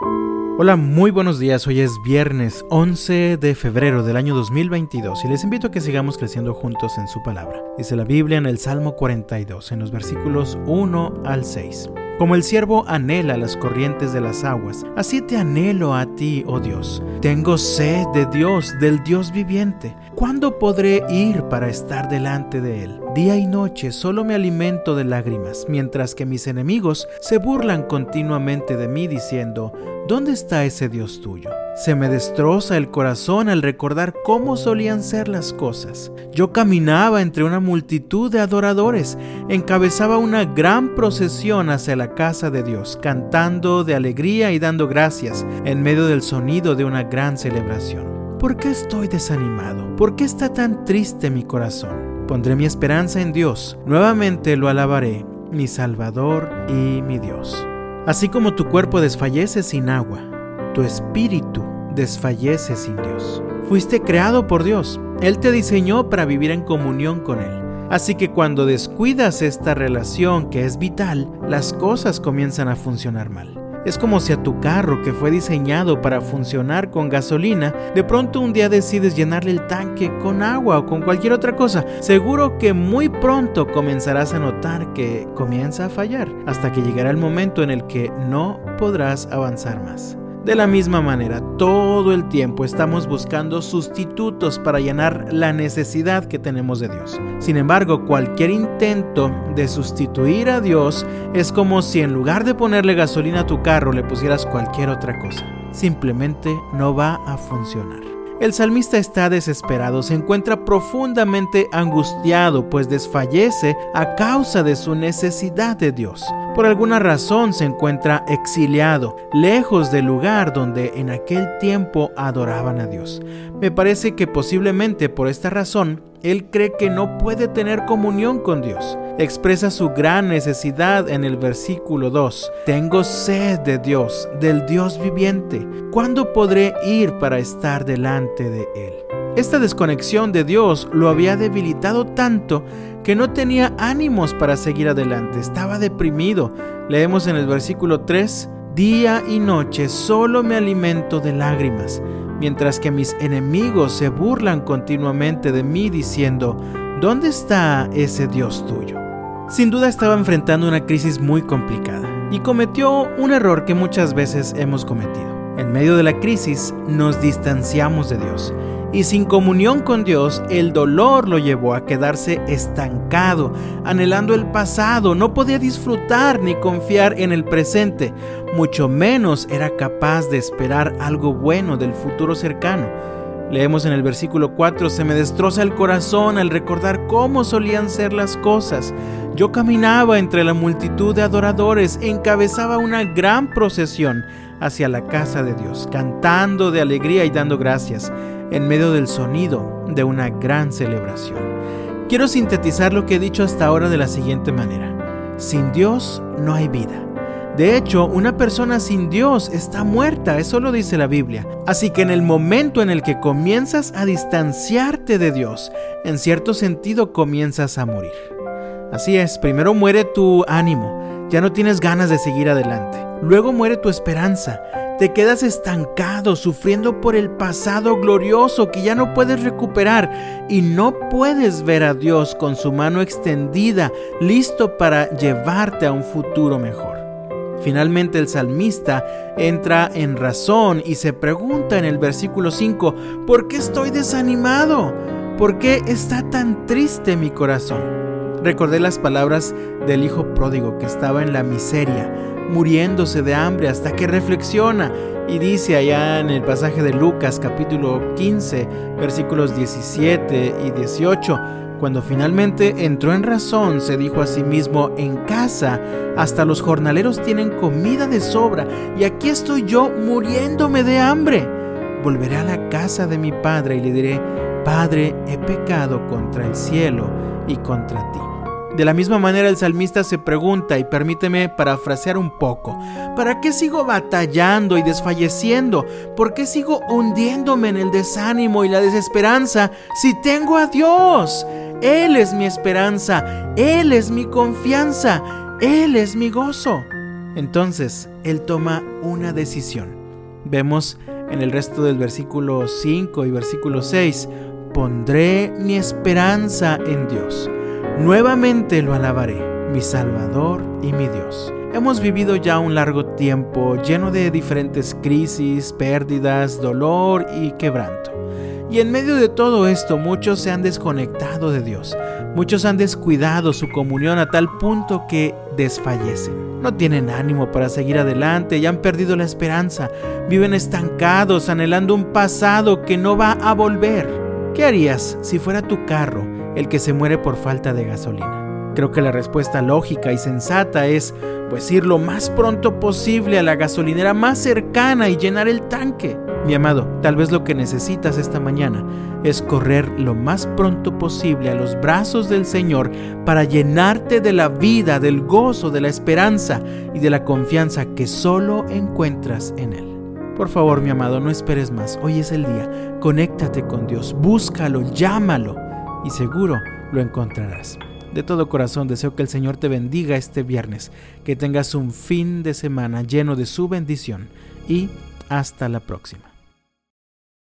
Hola, muy buenos días. Hoy es viernes 11 de febrero del año 2022 y les invito a que sigamos creciendo juntos en su palabra. Dice la Biblia en el Salmo 42, en los versículos 1 al 6. Como el siervo anhela las corrientes de las aguas, así te anhelo a ti, oh Dios. Tengo sed de Dios, del Dios viviente. ¿Cuándo podré ir para estar delante de Él? Día y noche solo me alimento de lágrimas, mientras que mis enemigos se burlan continuamente de mí diciendo, ¿dónde está ese Dios tuyo? Se me destroza el corazón al recordar cómo solían ser las cosas. Yo caminaba entre una multitud de adoradores, encabezaba una gran procesión hacia la casa de Dios, cantando de alegría y dando gracias en medio del sonido de una gran celebración. ¿Por qué estoy desanimado? ¿Por qué está tan triste mi corazón? Pondré mi esperanza en Dios, nuevamente lo alabaré, mi Salvador y mi Dios. Así como tu cuerpo desfallece sin agua, tu espíritu desfallece sin Dios. Fuiste creado por Dios. Él te diseñó para vivir en comunión con Él. Así que cuando descuidas esta relación que es vital, las cosas comienzan a funcionar mal. Es como si a tu carro que fue diseñado para funcionar con gasolina, de pronto un día decides llenarle el tanque con agua o con cualquier otra cosa. Seguro que muy pronto comenzarás a notar que comienza a fallar, hasta que llegará el momento en el que no podrás avanzar más. De la misma manera, todo el tiempo estamos buscando sustitutos para llenar la necesidad que tenemos de Dios. Sin embargo, cualquier intento de sustituir a Dios es como si en lugar de ponerle gasolina a tu carro le pusieras cualquier otra cosa. Simplemente no va a funcionar. El salmista está desesperado, se encuentra profundamente angustiado, pues desfallece a causa de su necesidad de Dios por alguna razón se encuentra exiliado, lejos del lugar donde en aquel tiempo adoraban a Dios. Me parece que posiblemente por esta razón, él cree que no puede tener comunión con Dios. Expresa su gran necesidad en el versículo 2. Tengo sed de Dios, del Dios viviente. ¿Cuándo podré ir para estar delante de Él? Esta desconexión de Dios lo había debilitado tanto que no tenía ánimos para seguir adelante, estaba deprimido. Leemos en el versículo 3, Día y noche solo me alimento de lágrimas, mientras que mis enemigos se burlan continuamente de mí diciendo, ¿dónde está ese Dios tuyo? Sin duda estaba enfrentando una crisis muy complicada y cometió un error que muchas veces hemos cometido. En medio de la crisis nos distanciamos de Dios y sin comunión con Dios, el dolor lo llevó a quedarse estancado, anhelando el pasado, no podía disfrutar ni confiar en el presente, mucho menos era capaz de esperar algo bueno del futuro cercano. Leemos en el versículo 4, se me destroza el corazón al recordar cómo solían ser las cosas. Yo caminaba entre la multitud de adoradores, encabezaba una gran procesión hacia la casa de Dios, cantando de alegría y dando gracias en medio del sonido de una gran celebración. Quiero sintetizar lo que he dicho hasta ahora de la siguiente manera. Sin Dios no hay vida. De hecho, una persona sin Dios está muerta, eso lo dice la Biblia. Así que en el momento en el que comienzas a distanciarte de Dios, en cierto sentido comienzas a morir. Así es, primero muere tu ánimo, ya no tienes ganas de seguir adelante. Luego muere tu esperanza, te quedas estancado, sufriendo por el pasado glorioso que ya no puedes recuperar y no puedes ver a Dios con su mano extendida, listo para llevarte a un futuro mejor. Finalmente el salmista entra en razón y se pregunta en el versículo 5, ¿por qué estoy desanimado? ¿Por qué está tan triste mi corazón? Recordé las palabras del hijo pródigo que estaba en la miseria, muriéndose de hambre hasta que reflexiona y dice allá en el pasaje de Lucas capítulo 15 versículos 17 y 18, cuando finalmente entró en razón, se dijo a sí mismo, en casa hasta los jornaleros tienen comida de sobra y aquí estoy yo muriéndome de hambre. Volveré a la casa de mi padre y le diré, Padre, he pecado contra el cielo y contra ti. De la misma manera el salmista se pregunta, y permíteme parafrasear un poco, ¿para qué sigo batallando y desfalleciendo? ¿Por qué sigo hundiéndome en el desánimo y la desesperanza si tengo a Dios? Él es mi esperanza, Él es mi confianza, Él es mi gozo. Entonces, él toma una decisión. Vemos en el resto del versículo 5 y versículo 6, pondré mi esperanza en Dios. Nuevamente lo alabaré, mi Salvador y mi Dios. Hemos vivido ya un largo tiempo lleno de diferentes crisis, pérdidas, dolor y quebranto. Y en medio de todo esto muchos se han desconectado de Dios. Muchos han descuidado su comunión a tal punto que desfallecen. No tienen ánimo para seguir adelante y han perdido la esperanza. Viven estancados anhelando un pasado que no va a volver. ¿Qué harías si fuera tu carro el que se muere por falta de gasolina? Creo que la respuesta lógica y sensata es pues ir lo más pronto posible a la gasolinera más cercana y llenar el tanque. Mi amado, tal vez lo que necesitas esta mañana es correr lo más pronto posible a los brazos del Señor para llenarte de la vida, del gozo, de la esperanza y de la confianza que solo encuentras en Él. Por favor, mi amado, no esperes más. Hoy es el día. Conéctate con Dios, búscalo, llámalo y seguro lo encontrarás. De todo corazón deseo que el Señor te bendiga este viernes, que tengas un fin de semana lleno de su bendición y hasta la próxima.